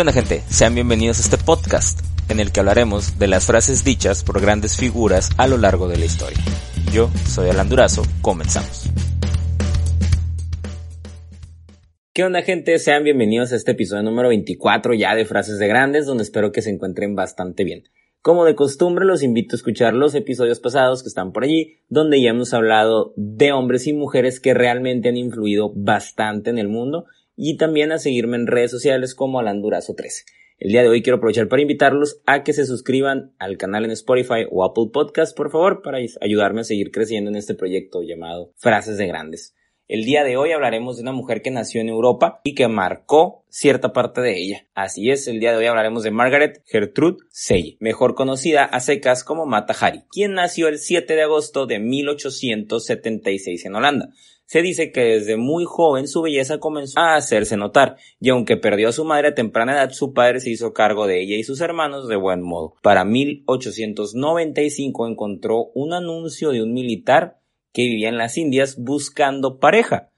¿Qué onda gente? Sean bienvenidos a este podcast en el que hablaremos de las frases dichas por grandes figuras a lo largo de la historia. Yo soy Alan Durazo, comenzamos. ¿Qué onda gente? Sean bienvenidos a este episodio número 24 ya de Frases de Grandes donde espero que se encuentren bastante bien. Como de costumbre, los invito a escuchar los episodios pasados que están por allí, donde ya hemos hablado de hombres y mujeres que realmente han influido bastante en el mundo y también a seguirme en redes sociales como Alandurazo 13. El día de hoy quiero aprovechar para invitarlos a que se suscriban al canal en Spotify o Apple Podcast, por favor, para ayudarme a seguir creciendo en este proyecto llamado Frases de Grandes. El día de hoy hablaremos de una mujer que nació en Europa y que marcó cierta parte de ella. Así es, el día de hoy hablaremos de Margaret Gertrude Sey, mejor conocida a secas como Mata Hari, quien nació el 7 de agosto de 1876 en Holanda. Se dice que desde muy joven su belleza comenzó a hacerse notar, y aunque perdió a su madre a temprana edad, su padre se hizo cargo de ella y sus hermanos de buen modo. Para 1895 encontró un anuncio de un militar que vivía en las Indias buscando pareja.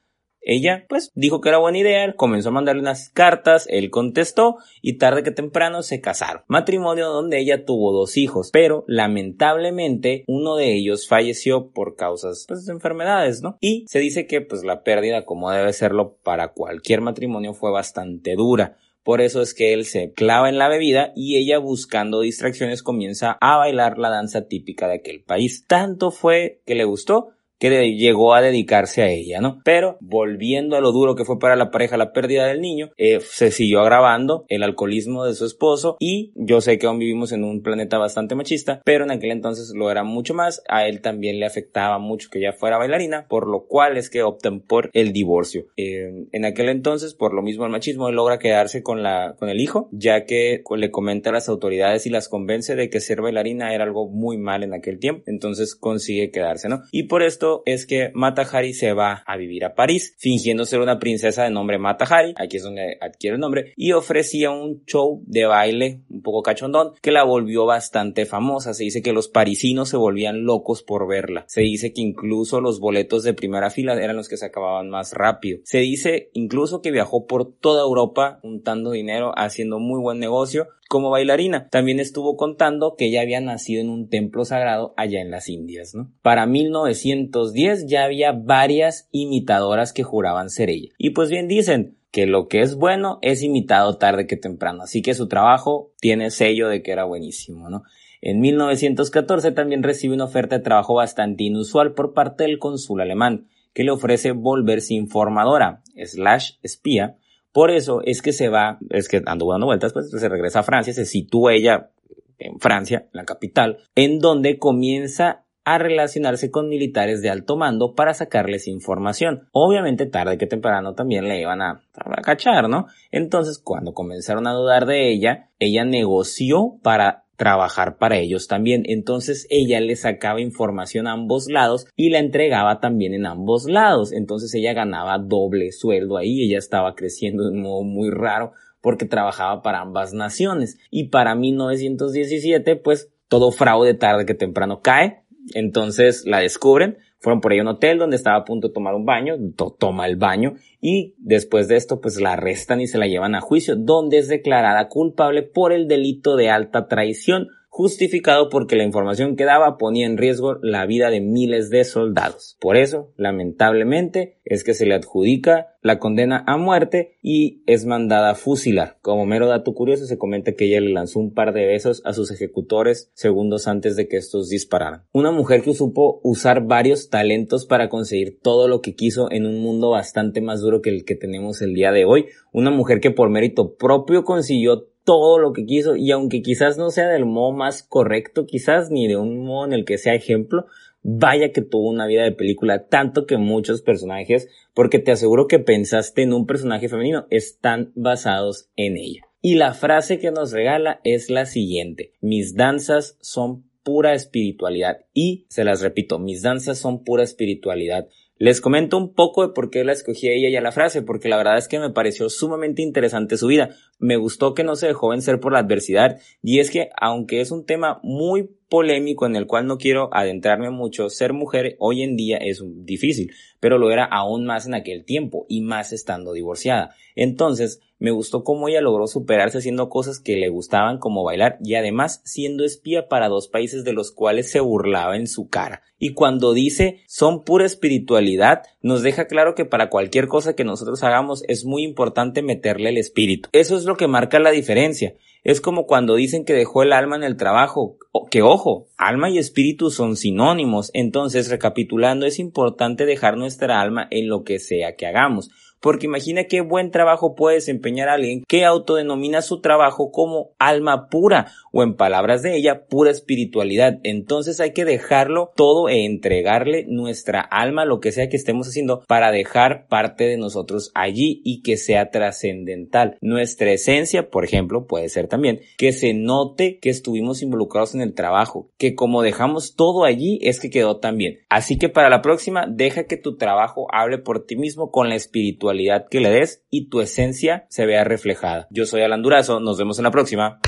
Ella, pues, dijo que era buena idea, comenzó a mandarle unas cartas, él contestó y tarde que temprano se casaron. Matrimonio donde ella tuvo dos hijos, pero lamentablemente uno de ellos falleció por causas, pues, de enfermedades, ¿no? Y se dice que, pues, la pérdida, como debe serlo para cualquier matrimonio, fue bastante dura. Por eso es que él se clava en la bebida y ella buscando distracciones comienza a bailar la danza típica de aquel país. Tanto fue que le gustó que llegó a dedicarse a ella, ¿no? Pero volviendo a lo duro que fue para la pareja la pérdida del niño, eh, se siguió agravando el alcoholismo de su esposo y yo sé que aún vivimos en un planeta bastante machista, pero en aquel entonces lo era mucho más, a él también le afectaba mucho que ella fuera bailarina, por lo cual es que optan por el divorcio. Eh, en aquel entonces, por lo mismo el machismo, él logra quedarse con, la, con el hijo, ya que le comenta a las autoridades y las convence de que ser bailarina era algo muy mal en aquel tiempo, entonces consigue quedarse, ¿no? Y por esto es que Mata Hari se va a vivir a París, fingiendo ser una princesa de nombre Mata Hari, aquí es donde adquiere el nombre, y ofrecía un show de baile un poco cachondón que la volvió bastante famosa. Se dice que los parisinos se volvían locos por verla. Se dice que incluso los boletos de primera fila eran los que se acababan más rápido. Se dice incluso que viajó por toda Europa juntando dinero, haciendo muy buen negocio como bailarina. También estuvo contando que ella había nacido en un templo sagrado allá en las Indias. Para 1910 ya había varias imitadoras que juraban ser ella. Y pues bien dicen, que lo que es bueno es imitado tarde que temprano, así que su trabajo tiene sello de que era buenísimo. En 1914 también recibe una oferta de trabajo bastante inusual por parte del cónsul alemán, que le ofrece volverse informadora, slash espía, por eso es que se va, es que ando dando vueltas, pues se regresa a Francia, se sitúa ella en Francia, la capital, en donde comienza a relacionarse con militares de alto mando para sacarles información. Obviamente tarde que temprano también le iban a, a, cachar, ¿no? Entonces cuando comenzaron a dudar de ella, ella negoció para trabajar para ellos también. Entonces ella le sacaba información a ambos lados y la entregaba también en ambos lados. Entonces ella ganaba doble sueldo ahí, ella estaba creciendo de un modo muy raro porque trabajaba para ambas naciones. Y para 1917, pues todo fraude tarde que temprano cae. Entonces la descubren, fueron por ahí a un hotel donde estaba a punto de tomar un baño, toma el baño y después de esto pues la arrestan y se la llevan a juicio, donde es declarada culpable por el delito de alta traición, justificado porque la información que daba ponía en riesgo la vida de miles de soldados. Por eso, lamentablemente, es que se le adjudica la condena a muerte y es mandada a fusilar. Como mero dato curioso, se comenta que ella le lanzó un par de besos a sus ejecutores segundos antes de que estos dispararan. Una mujer que supo usar varios talentos para conseguir todo lo que quiso en un mundo bastante más duro que el que tenemos el día de hoy. Una mujer que por mérito propio consiguió todo lo que quiso y aunque quizás no sea del modo más correcto, quizás ni de un modo en el que sea ejemplo, vaya que tuvo una vida de película, tanto que muchos personajes porque te aseguro que pensaste en un personaje femenino, están basados en ella. Y la frase que nos regala es la siguiente, mis danzas son pura espiritualidad y se las repito, mis danzas son pura espiritualidad. Les comento un poco de por qué la escogí ella y a la frase, porque la verdad es que me pareció sumamente interesante su vida. Me gustó que no se dejó vencer por la adversidad, y es que, aunque es un tema muy polémico en el cual no quiero adentrarme mucho, ser mujer hoy en día es difícil, pero lo era aún más en aquel tiempo, y más estando divorciada. Entonces, Me gustó cómo ella logró superarse haciendo cosas que le gustaban como bailar y además siendo espía para dos países de los cuales se burlaba en su cara. Y cuando dice son pura espiritualidad, nos deja claro que para cualquier cosa que nosotros hagamos es muy importante meterle el espíritu. Eso es lo que marca la diferencia. Es como cuando dicen que dejó el alma en el trabajo, que ojo, alma y espíritu son sinónimos, entonces recapitulando es importante dejar nuestra alma en lo que sea que hagamos porque imagina qué buen trabajo puede desempeñar alguien que autodenomina su trabajo como alma pura o en palabras de ella pura espiritualidad. Entonces hay que dejarlo todo e entregarle nuestra alma, lo que sea que estemos haciendo, para dejar parte de nosotros allí y que sea trascendental. Nuestra esencia, por ejemplo, puede ser también que se note que estuvimos involucrados en el trabajo, que como dejamos todo allí es que quedó tan bien. Así que para la próxima, deja que tu trabajo hable por ti mismo con la espiritualidad que le des y tu esencia se vea reflejada. Yo soy Alan Durazo, nos vemos en la próxima.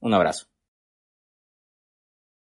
Un abrazo.